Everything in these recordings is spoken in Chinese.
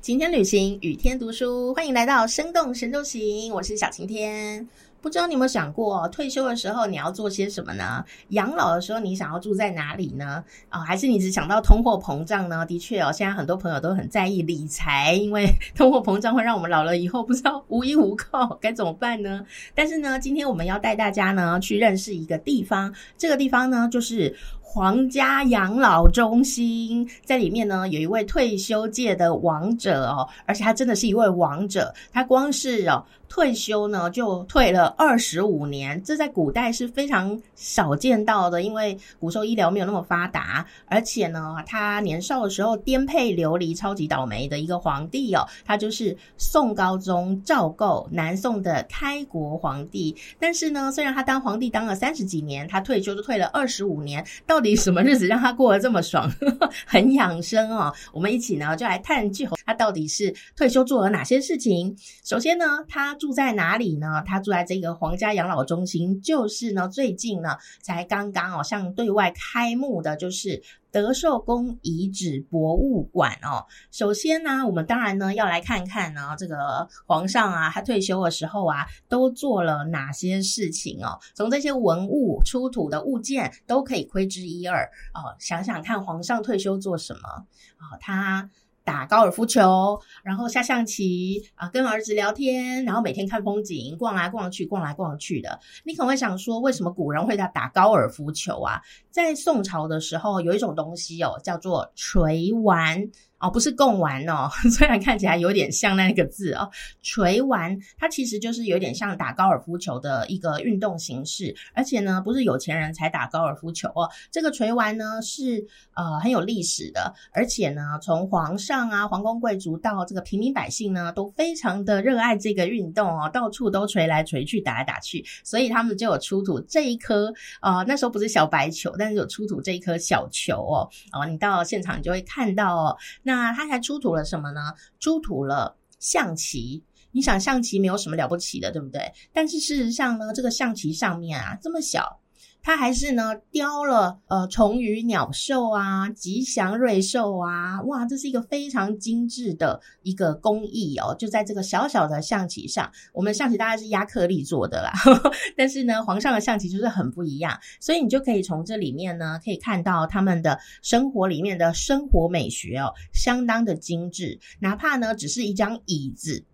晴天旅行，雨天读书，欢迎来到生动神州行。我是小晴天。不知道你有没有想过，退休的时候你要做些什么呢？养老的时候你想要住在哪里呢？啊，还是你只想到通货膨胀呢？的确哦，现在很多朋友都很在意理财，因为通货膨胀会让我们老了以后不知道无依无靠，该怎么办呢？但是呢，今天我们要带大家呢去认识一个地方，这个地方呢就是。皇家养老中心在里面呢，有一位退休界的王者哦，而且他真的是一位王者，他光是哦。退休呢，就退了二十五年，这在古代是非常少见到的，因为古时候医疗没有那么发达，而且呢，他年少的时候颠沛流离，超级倒霉的一个皇帝哦，他就是宋高宗赵构，南宋的开国皇帝。但是呢，虽然他当皇帝当了三十几年，他退休就退了二十五年，到到底什么日子让他过得这么爽，很养生哦？我们一起呢，就来探究他到底是退休做了哪些事情。首先呢，他住在哪里呢？他住在这个皇家养老中心，就是呢，最近呢才刚刚哦向对外开幕的，就是德寿宫遗址博物馆哦。首先呢，我们当然呢要来看看呢，这个皇上啊，他退休的时候啊，都做了哪些事情哦。从这些文物出土的物件都可以窥之一二哦。想想看，皇上退休做什么啊？他。打高尔夫球，然后下象棋啊，跟儿子聊天，然后每天看风景，逛来逛去，逛来逛去的。你可能会想说，为什么古人会在打高尔夫球啊？在宋朝的时候，有一种东西哦，叫做锤丸。哦，不是贡丸哦，虽然看起来有点像那个字哦，锤丸它其实就是有点像打高尔夫球的一个运动形式，而且呢，不是有钱人才打高尔夫球哦，这个锤丸呢是呃很有历史的，而且呢，从皇上啊、皇宫贵族到这个平民百姓呢，都非常的热爱这个运动哦，到处都锤来锤去、打来打去，所以他们就有出土这一颗呃那时候不是小白球，但是有出土这一颗小球哦，哦，你到现场你就会看到哦。那他还出土了什么呢？出土了象棋。你想象棋没有什么了不起的，对不对？但是事实上呢，这个象棋上面啊，这么小。它还是呢雕了呃虫鱼鸟兽啊吉祥瑞兽啊哇这是一个非常精致的一个工艺哦就在这个小小的象棋上，我们象棋大概是亚克力做的啦，但是呢皇上的象棋就是很不一样，所以你就可以从这里面呢可以看到他们的生活里面的生活美学哦相当的精致，哪怕呢只是一张椅子。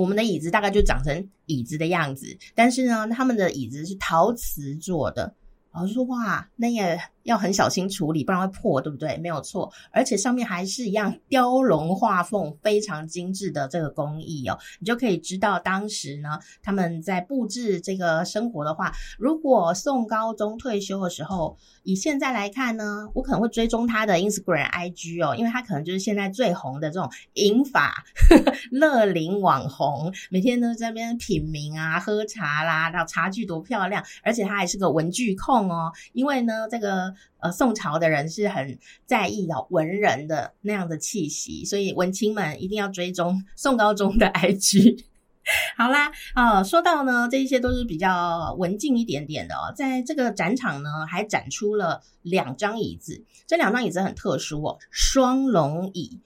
我们的椅子大概就长成椅子的样子，但是呢，他们的椅子是陶瓷做的。老师说哇，那也要很小心处理，不然会破，对不对？没有错，而且上面还是一样 雕龙画凤，非常精致的这个工艺哦。你就可以知道当时呢，他们在布置这个生活的话，如果宋高宗退休的时候，以现在来看呢，我可能会追踪他的 Instagram IG 哦，因为他可能就是现在最红的这种银发 乐龄网红，每天都在那边品茗啊、喝茶啦，然后茶具多漂亮，而且他还是个文具控。哦，因为呢，这个呃，宋朝的人是很在意的文人的那样的气息，所以文青们一定要追踪宋高宗的 IG。好啦，啊，说到呢，这一些都是比较文静一点点的哦。在这个展场呢，还展出了两张椅子，这两张椅子很特殊哦，双龙椅，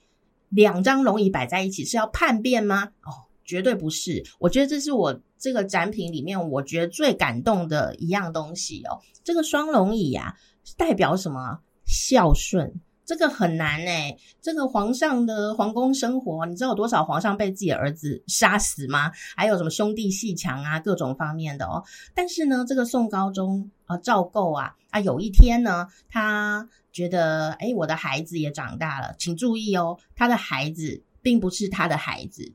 两张龙椅摆在一起是要叛变吗？哦。绝对不是，我觉得这是我这个展品里面我觉得最感动的一样东西哦。这个双龙椅啊，代表什么？孝顺，这个很难哎。这个皇上的皇宫生活，你知道有多少皇上被自己的儿子杀死吗？还有什么兄弟戏强啊，各种方面的哦。但是呢，这个宋高宗啊，赵构啊，啊，有一天呢，他觉得，哎，我的孩子也长大了，请注意哦，他的孩子并不是他的孩子，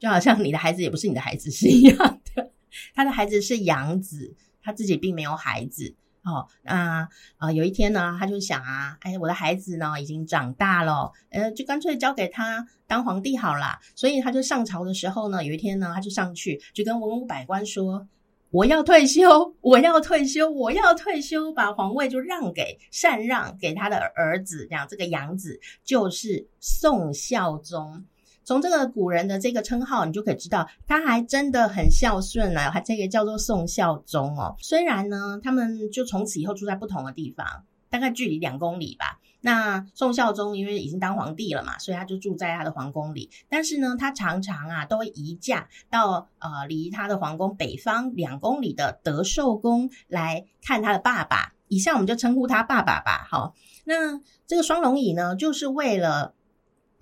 就好像你的孩子也不是你的孩子是一样的，他的孩子是养子，他自己并没有孩子。哦，那啊，有一天呢，他就想啊，哎，我的孩子呢已经长大了，呃，就干脆交给他当皇帝好了。所以他就上朝的时候呢，有一天呢，他就上去就跟文武百官说：“我要退休，我要退休，我要退休，把皇位就让给禅让给他的儿子，这样这个养子就是宋孝宗。”从这个古人的这个称号，你就可以知道，他还真的很孝顺啊，还这个叫做宋孝宗哦。虽然呢，他们就从此以后住在不同的地方，大概距离两公里吧。那宋孝宗因为已经当皇帝了嘛，所以他就住在他的皇宫里。但是呢，他常常啊都会移驾到呃离他的皇宫北方两公里的德寿宫来看他的爸爸。以下我们就称呼他爸爸吧。好，那这个双龙椅呢，就是为了。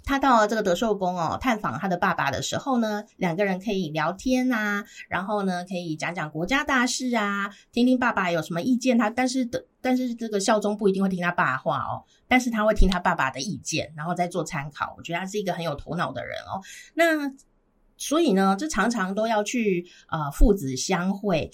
他到了这个德寿宫哦，探访他的爸爸的时候呢，两个人可以聊天啊，然后呢，可以讲讲国家大事啊，听听爸爸有什么意见。他但是的，但是这个孝宗不一定会听他爸话哦，但是他会听他爸爸的意见，然后再做参考。我觉得他是一个很有头脑的人哦。那所以呢，这常常都要去呃父子相会。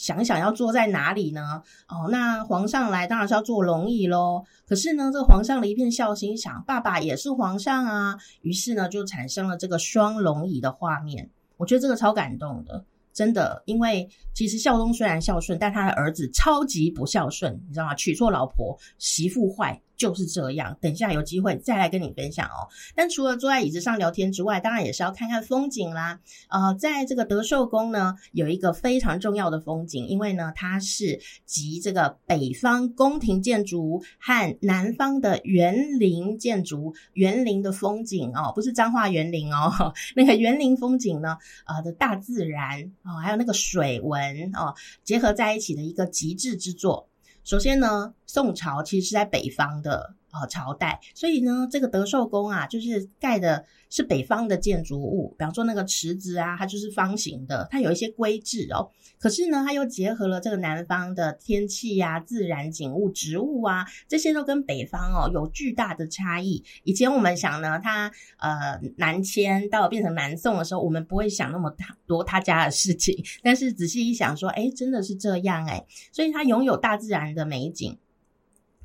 想一想要坐在哪里呢？哦，那皇上来当然是要坐龙椅喽。可是呢，这个皇上的一片孝心，想爸爸也是皇上啊，于是呢，就产生了这个双龙椅的画面。我觉得这个超感动的。真的，因为其实孝宗虽然孝顺，但他的儿子超级不孝顺，你知道吗？娶错老婆，媳妇坏，就是这样。等下有机会再来跟你分享哦。但除了坐在椅子上聊天之外，当然也是要看看风景啦。呃，在这个德寿宫呢，有一个非常重要的风景，因为呢，它是集这个北方宫廷建筑和南方的园林建筑、园林的风景哦，不是彰化园林哦，那个园林风景呢，呃的大自然。哦，还有那个水文哦，结合在一起的一个极致之作。首先呢，宋朝其实是在北方的。呃，朝代，所以呢，这个德寿宫啊，就是盖的是北方的建筑物，比方说那个池子啊，它就是方形的，它有一些规制哦。可是呢，它又结合了这个南方的天气呀、自然景物、植物啊，这些都跟北方哦有巨大的差异。以前我们想呢，它呃南迁到变成南宋的时候，我们不会想那么多他家的事情，但是仔细一想，说，哎，真的是这样哎，所以它拥有大自然的美景。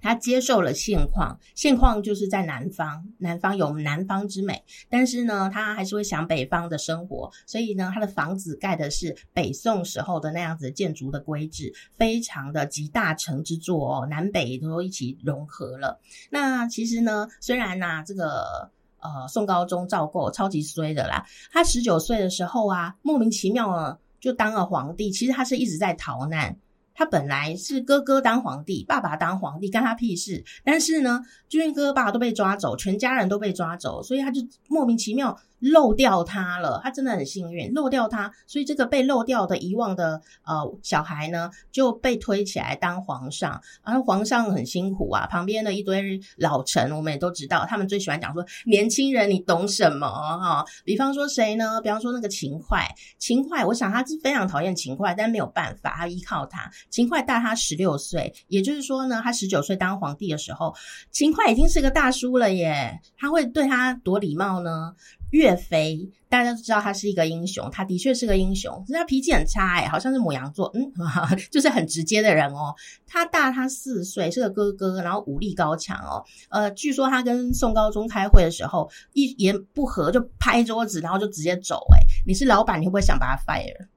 他接受了现况，现况就是在南方，南方有南方之美，但是呢，他还是会想北方的生活，所以呢，他的房子盖的是北宋时候的那样子建筑的规制，非常的集大成之作哦，南北都一起融合了。那其实呢，虽然呐，这个呃宋高宗赵构超级衰的啦，他十九岁的时候啊，莫名其妙啊就当了皇帝，其实他是一直在逃难。他本来是哥哥当皇帝，爸爸当皇帝，干他屁事。但是呢，就因为哥哥爸爸都被抓走，全家人都被抓走，所以他就莫名其妙。漏掉他了，他真的很幸运，漏掉他，所以这个被漏掉的遗忘的呃小孩呢，就被推起来当皇上。然后皇上很辛苦啊，旁边的一堆老臣，我们也都知道，他们最喜欢讲说年轻人你懂什么哈？比方说谁呢？比方说那个秦桧，秦桧，我想他是非常讨厌秦桧，但没有办法，他依靠他。秦桧大他十六岁，也就是说呢，他十九岁当皇帝的时候，秦桧已经是个大叔了耶。他会对他多礼貌呢？岳飞，大家都知道他是一个英雄，他的确是个英雄，可是他脾气很差哎，好像是母羊座，嗯，就是很直接的人哦。他大他四岁，是个哥哥，然后武力高强哦。呃，据说他跟宋高宗开会的时候，一言不合就拍桌子，然后就直接走。哎，你是老板，你会不会想把他 fire？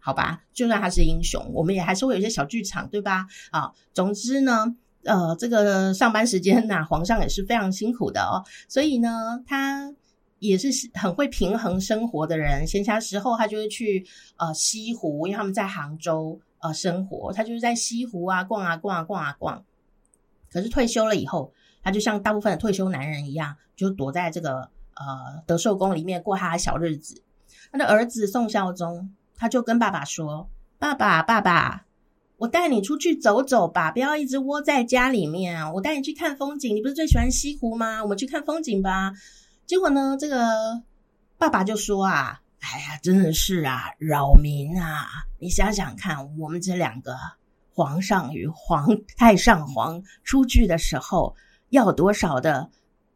好吧，就算他是英雄，我们也还是会有一些小剧场，对吧？啊，总之呢，呃，这个上班时间呐，皇上也是非常辛苦的哦，所以呢，他。也是很会平衡生活的人，闲暇时候他就会去呃西湖，因为他们在杭州呃生活，他就是在西湖啊逛啊逛啊逛啊逛。可是退休了以后，他就像大部分的退休男人一样，就躲在这个呃德寿宫里面过他的小日子。他的儿子宋孝宗他就跟爸爸说：“爸爸，爸爸，我带你出去走走吧，不要一直窝在家里面。我带你去看风景，你不是最喜欢西湖吗？我们去看风景吧。”结果呢，这个爸爸就说啊：“哎呀，真的是啊，扰民啊！你想想看，我们这两个皇上与皇太上皇出去的时候，要多少的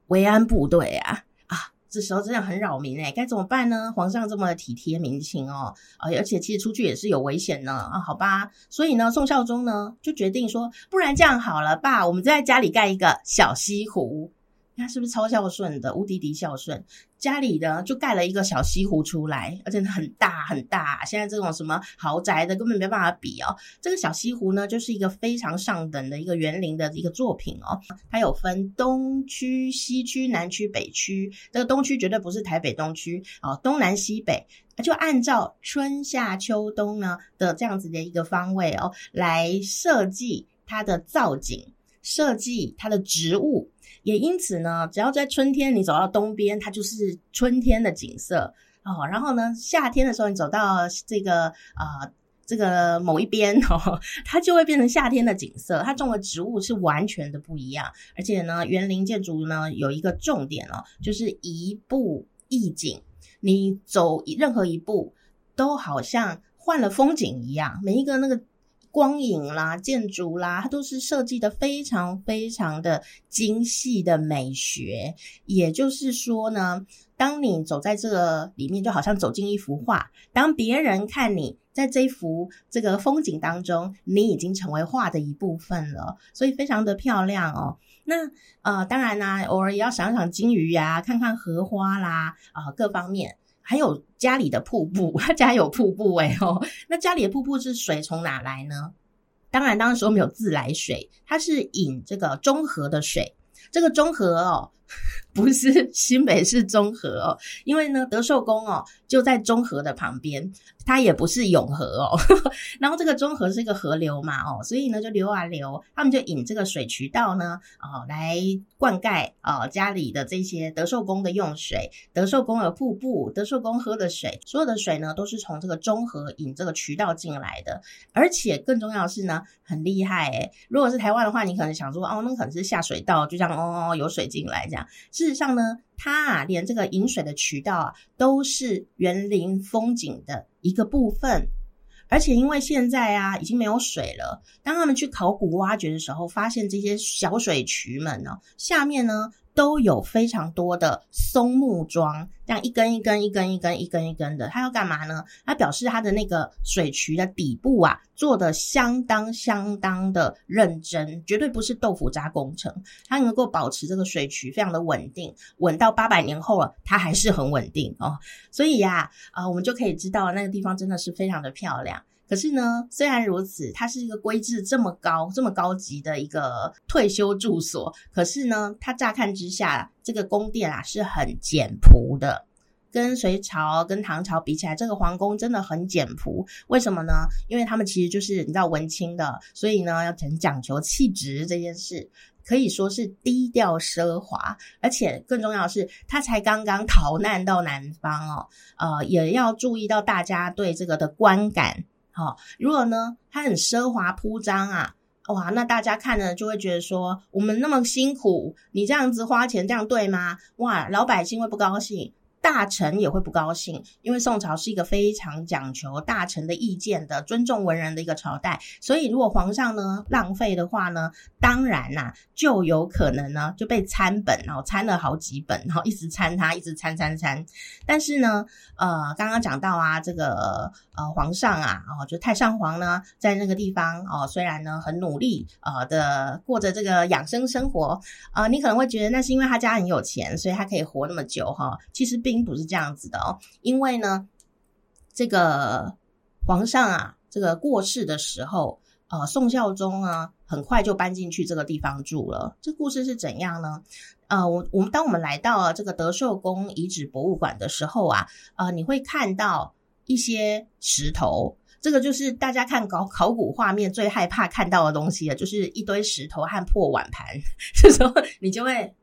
维安部队啊？啊，这时候真的很扰民哎，该怎么办呢？皇上这么体贴民情哦，啊，而且其实出去也是有危险呢啊，好吧，所以呢，宋孝宗呢就决定说，不然这样好了，爸，我们在家里盖一个小西湖。”他是不是超孝顺的？无敌敌孝顺，家里呢就盖了一个小西湖出来，而且很大很大。现在这种什么豪宅的根本没办法比哦。这个小西湖呢，就是一个非常上等的一个园林的一个作品哦。它有分东区、西区、南区、北区。这个东区绝对不是台北东区哦，东南西北就按照春夏秋冬呢的这样子的一个方位哦来设计它的造景。设计它的植物，也因此呢，只要在春天你走到东边，它就是春天的景色哦。然后呢，夏天的时候你走到这个啊。这个某一边哦，它就会变成夏天的景色。它种的植物是完全的不一样，而且呢，园林建筑呢有一个重点哦，就是一步一景。你走任何一步，都好像换了风景一样。每一个那个光影啦、建筑啦，它都是设计的非常非常的精细的美学。也就是说呢，当你走在这个里面，就好像走进一幅画。当别人看你。在这幅这个风景当中，你已经成为画的一部分了，所以非常的漂亮哦。那呃，当然呢，偶尔也要赏赏金鱼呀，看看荷花啦，啊，各方面，还有家里的瀑布，他 家有瀑布哎哦。那家里的瀑布是水从哪来呢？当然，当时候没有自来水，它是引这个中和的水。这个中和哦。不是新北市中和哦，因为呢德寿宫哦就在中和的旁边，它也不是永和哦。然后这个中和是一个河流嘛哦，所以呢就流啊流，他们就引这个水渠道呢哦来灌溉哦家里的这些德寿宫的用水。德寿宫的瀑布，德寿宫喝的水，所有的水呢都是从这个中和引这个渠道进来的。而且更重要的是呢，很厉害诶如果是台湾的话，你可能想说哦，那可能是下水道，就像哦有水进来这样。事实上呢，它啊，连这个饮水的渠道啊，都是园林风景的一个部分。而且因为现在啊，已经没有水了，当他们去考古挖掘的时候，发现这些小水渠们呢，下面呢。都有非常多的松木桩，这样一根一根、一根一根、一根一根的，它要干嘛呢？它表示它的那个水渠的底部啊，做的相当相当的认真，绝对不是豆腐渣工程，它能够保持这个水渠非常的稳定，稳到八百年后了，它还是很稳定哦。所以呀，啊，我们就可以知道那个地方真的是非常的漂亮。可是呢，虽然如此，它是一个规制这么高、这么高级的一个退休住所，可是呢，它乍看之下，这个宫殿啊是很简朴的，跟隋朝、跟唐朝比起来，这个皇宫真的很简朴。为什么呢？因为他们其实就是你知道文青的，所以呢要很讲求气质这件事，可以说是低调奢华。而且更重要的是，他才刚刚逃难到南方哦，呃，也要注意到大家对这个的观感。好，如果呢，它很奢华铺张啊，哇，那大家看了就会觉得说，我们那么辛苦，你这样子花钱，这样对吗？哇，老百姓会不高兴。大臣也会不高兴，因为宋朝是一个非常讲求大臣的意见的、尊重文人的一个朝代，所以如果皇上呢浪费的话呢，当然呐就有可能呢就被参本，然后参了好几本，然后一直参他，一直参参参。但是呢，呃，刚刚讲到啊，这个呃皇上啊，哦，就太上皇呢，在那个地方哦，虽然呢很努力呃的过着这个养生生活呃，你可能会觉得那是因为他家很有钱，所以他可以活那么久哈，其实并。并不是这样子的哦，因为呢，这个皇上啊，这个过世的时候，呃，宋孝宗啊，很快就搬进去这个地方住了。这故事是怎样呢？呃，我我们当我们来到这个德寿宫遗址博物馆的时候啊，呃，你会看到一些石头，这个就是大家看考考古画面最害怕看到的东西了，就是一堆石头和破碗盘。这时候你就会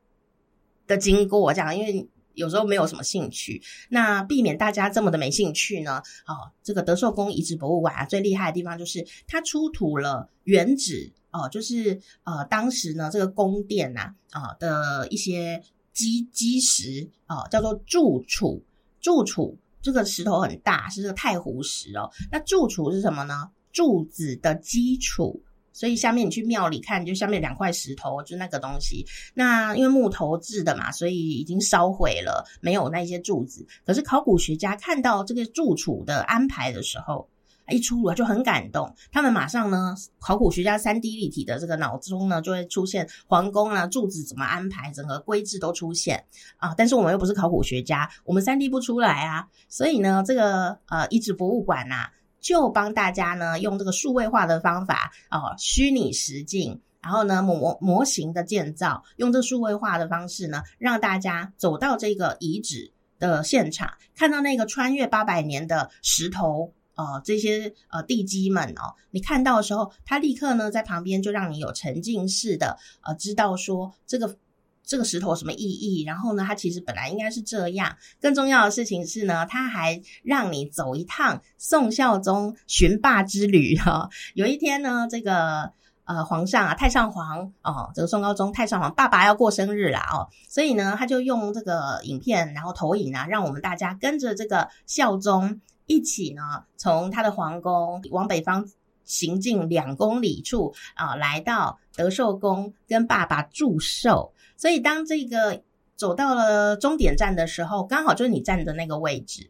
的经过这样，因为。有时候没有什么兴趣，那避免大家这么的没兴趣呢？哦，这个德寿宫遗址博物馆啊，最厉害的地方就是它出土了原址哦，就是呃当时呢这个宫殿呐啊的一些基基石哦，叫做柱础。柱础这个石头很大，是这个太湖石哦。那柱础是什么呢？柱子的基础。所以下面你去庙里看，就下面两块石头，就那个东西。那因为木头制的嘛，所以已经烧毁了，没有那些柱子。可是考古学家看到这个柱础的安排的时候，一出炉就很感动。他们马上呢，考古学家三 D 立体的这个脑中呢，就会出现皇宫啊柱子怎么安排，整个规制都出现啊。但是我们又不是考古学家，我们三 D 不出来啊。所以呢，这个呃遗址博物馆呐。就帮大家呢用这个数位化的方法哦，虚拟实境，然后呢模模型的建造，用这数位化的方式呢，让大家走到这个遗址的现场，看到那个穿越八百年的石头呃这些呃地基们哦，你看到的时候，他立刻呢在旁边就让你有沉浸式的呃知道说这个。这个石头什么意义？然后呢，它其实本来应该是这样。更重要的事情是呢，它还让你走一趟宋孝宗寻霸之旅哈。有一天呢，这个呃皇上啊，太上皇哦，这个宋高宗太上皇爸爸要过生日啦哦，所以呢，他就用这个影片，然后投影啊，让我们大家跟着这个孝宗一起呢，从他的皇宫往北方行进两公里处啊，来到德寿宫跟爸爸祝寿。所以，当这个走到了终点站的时候，刚好就是你站的那个位置，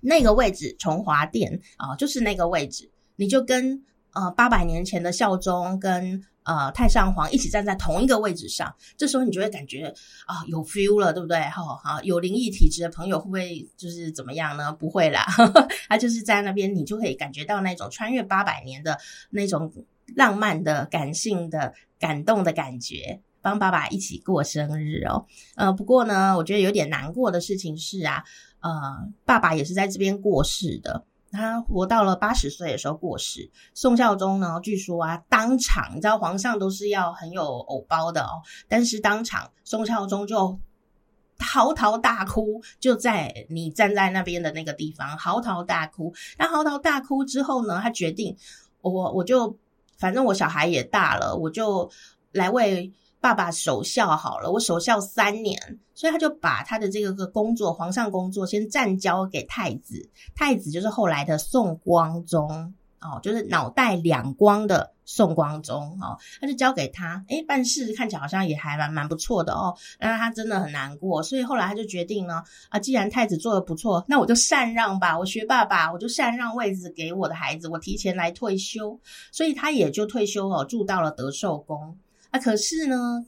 那个位置崇华殿啊，就是那个位置，你就跟呃八百年前的孝宗跟呃太上皇一起站在同一个位置上，这时候你就会感觉啊有 feel 了，对不对？哈，好，有灵异体质的朋友会不会就是怎么样呢？不会啦，他就是在那边，你就可以感觉到那种穿越八百年的那种浪漫的、感性的、感动的感觉。帮爸爸一起过生日哦，呃，不过呢，我觉得有点难过的事情是啊，呃，爸爸也是在这边过世的，他活到了八十岁的时候过世。宋孝宗呢，据说啊，当场，你知道皇上都是要很有偶包的哦，但是当场宋孝宗就嚎啕大哭，就在你站在那边的那个地方嚎啕大哭。那嚎啕大哭之后呢，他决定，我我就反正我小孩也大了，我就来为。爸爸守孝好了，我守孝三年，所以他就把他的这个个工作，皇上工作先暂交给太子。太子就是后来的宋光宗哦，就是脑袋两光的宋光宗哦，他就交给他。哎，办事看起来好像也还蛮蛮不错的哦。但他真的很难过，所以后来他就决定呢，啊，既然太子做的不错，那我就禅让吧，我学爸爸，我就禅让位置给我的孩子，我提前来退休。所以他也就退休哦，住到了德寿宫。啊，可是呢，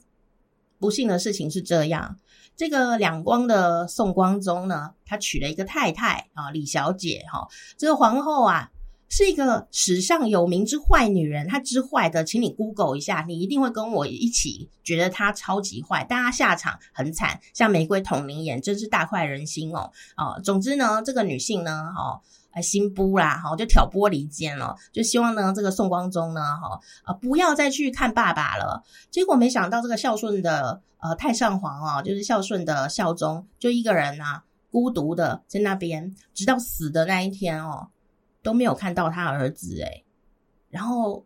不幸的事情是这样，这个两光的宋光宗呢，他娶了一个太太啊，李小姐哈。这个皇后啊，是一个史上有名之坏女人，她之坏的，请你 Google 一下，你一定会跟我一起觉得她超级坏，但她下场很惨，像玫瑰童林演，真是大快人心哦。啊，总之呢，这个女性呢，哈。哎，新布啦，哈，就挑拨离间了，就希望呢，这个宋光宗呢，哈，呃，不要再去看爸爸了。结果没想到，这个孝顺的呃太上皇啊，就是孝顺的孝宗，就一个人啊，孤独的在那边，直到死的那一天哦，都没有看到他儿子哎。然后，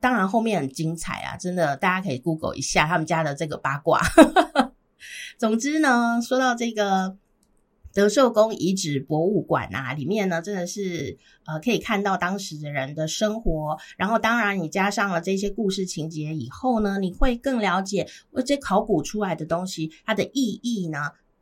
当然后面很精彩啊，真的，大家可以 Google 一下他们家的这个八卦。总之呢，说到这个。德寿宫遗址博物馆啊，里面呢真的是呃可以看到当时的人的生活，然后当然你加上了这些故事情节以后呢，你会更了解这考古出来的东西它的意义呢。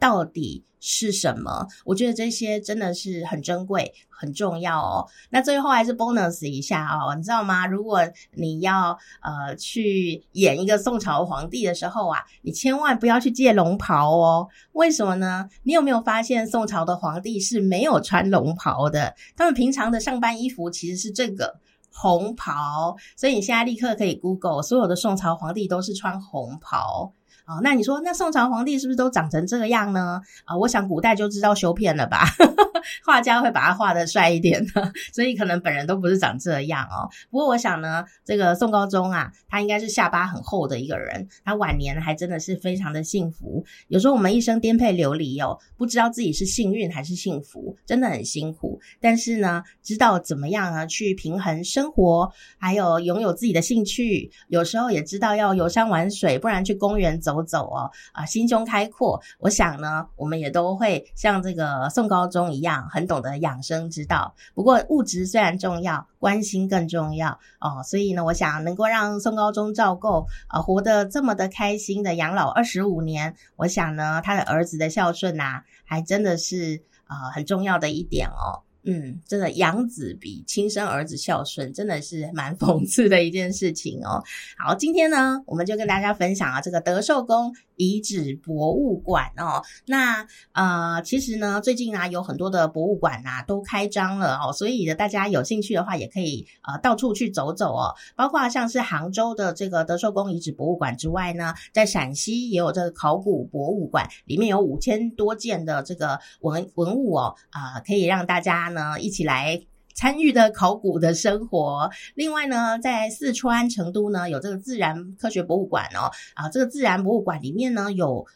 到底是什么？我觉得这些真的是很珍贵、很重要哦。那最后还是 bonus 一下哦，你知道吗？如果你要呃去演一个宋朝皇帝的时候啊，你千万不要去借龙袍哦。为什么呢？你有没有发现宋朝的皇帝是没有穿龙袍的？他们平常的上班衣服其实是这个红袍。所以你现在立刻可以 Google，所有的宋朝皇帝都是穿红袍。哦，那你说，那宋朝皇帝是不是都长成这个样呢？啊，我想古代就知道修片了吧，画家会把他画的帅一点的，所以可能本人都不是长这样哦。不过我想呢，这个宋高宗啊，他应该是下巴很厚的一个人，他晚年还真的是非常的幸福。有时候我们一生颠沛流离哦，不知道自己是幸运还是幸福，真的很辛苦。但是呢，知道怎么样啊去平衡生活，还有拥有自己的兴趣，有时候也知道要游山玩水，不然去公园走。走哦啊，心胸开阔。我想呢，我们也都会像这个宋高宗一样，很懂得养生之道。不过物质虽然重要，关心更重要哦。所以呢，我想能够让宋高宗照够啊，活得这么的开心的养老二十五年，我想呢，他的儿子的孝顺呐，还真的是啊很重要的一点哦。嗯，真的养子比亲生儿子孝顺，真的是蛮讽刺的一件事情哦。好，今天呢，我们就跟大家分享啊，这个德寿宫。遗址博物馆哦，那呃，其实呢，最近啊，有很多的博物馆呐都开张了哦，所以呢，大家有兴趣的话，也可以呃到处去走走哦。包括像是杭州的这个德寿宫遗址博物馆之外呢，在陕西也有这个考古博物馆，里面有五千多件的这个文文物哦，啊，可以让大家呢一起来。参与的考古的生活。另外呢，在四川成都呢，有这个自然科学博物馆哦，啊，这个自然博物馆里面呢有。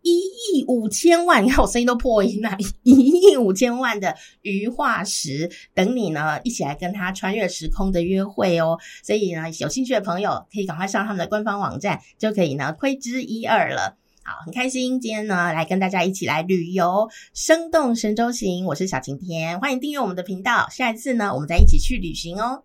一亿五千万，你看我声音都破音了。一亿五千万的鱼化石等你呢，一起来跟他穿越时空的约会哦。所以呢，有兴趣的朋友可以赶快上他们的官方网站，就可以呢窥知一二了。好，很开心今天呢来跟大家一起来旅游，生动神州行。我是小晴天，欢迎订阅我们的频道。下一次呢，我们再一起去旅行哦。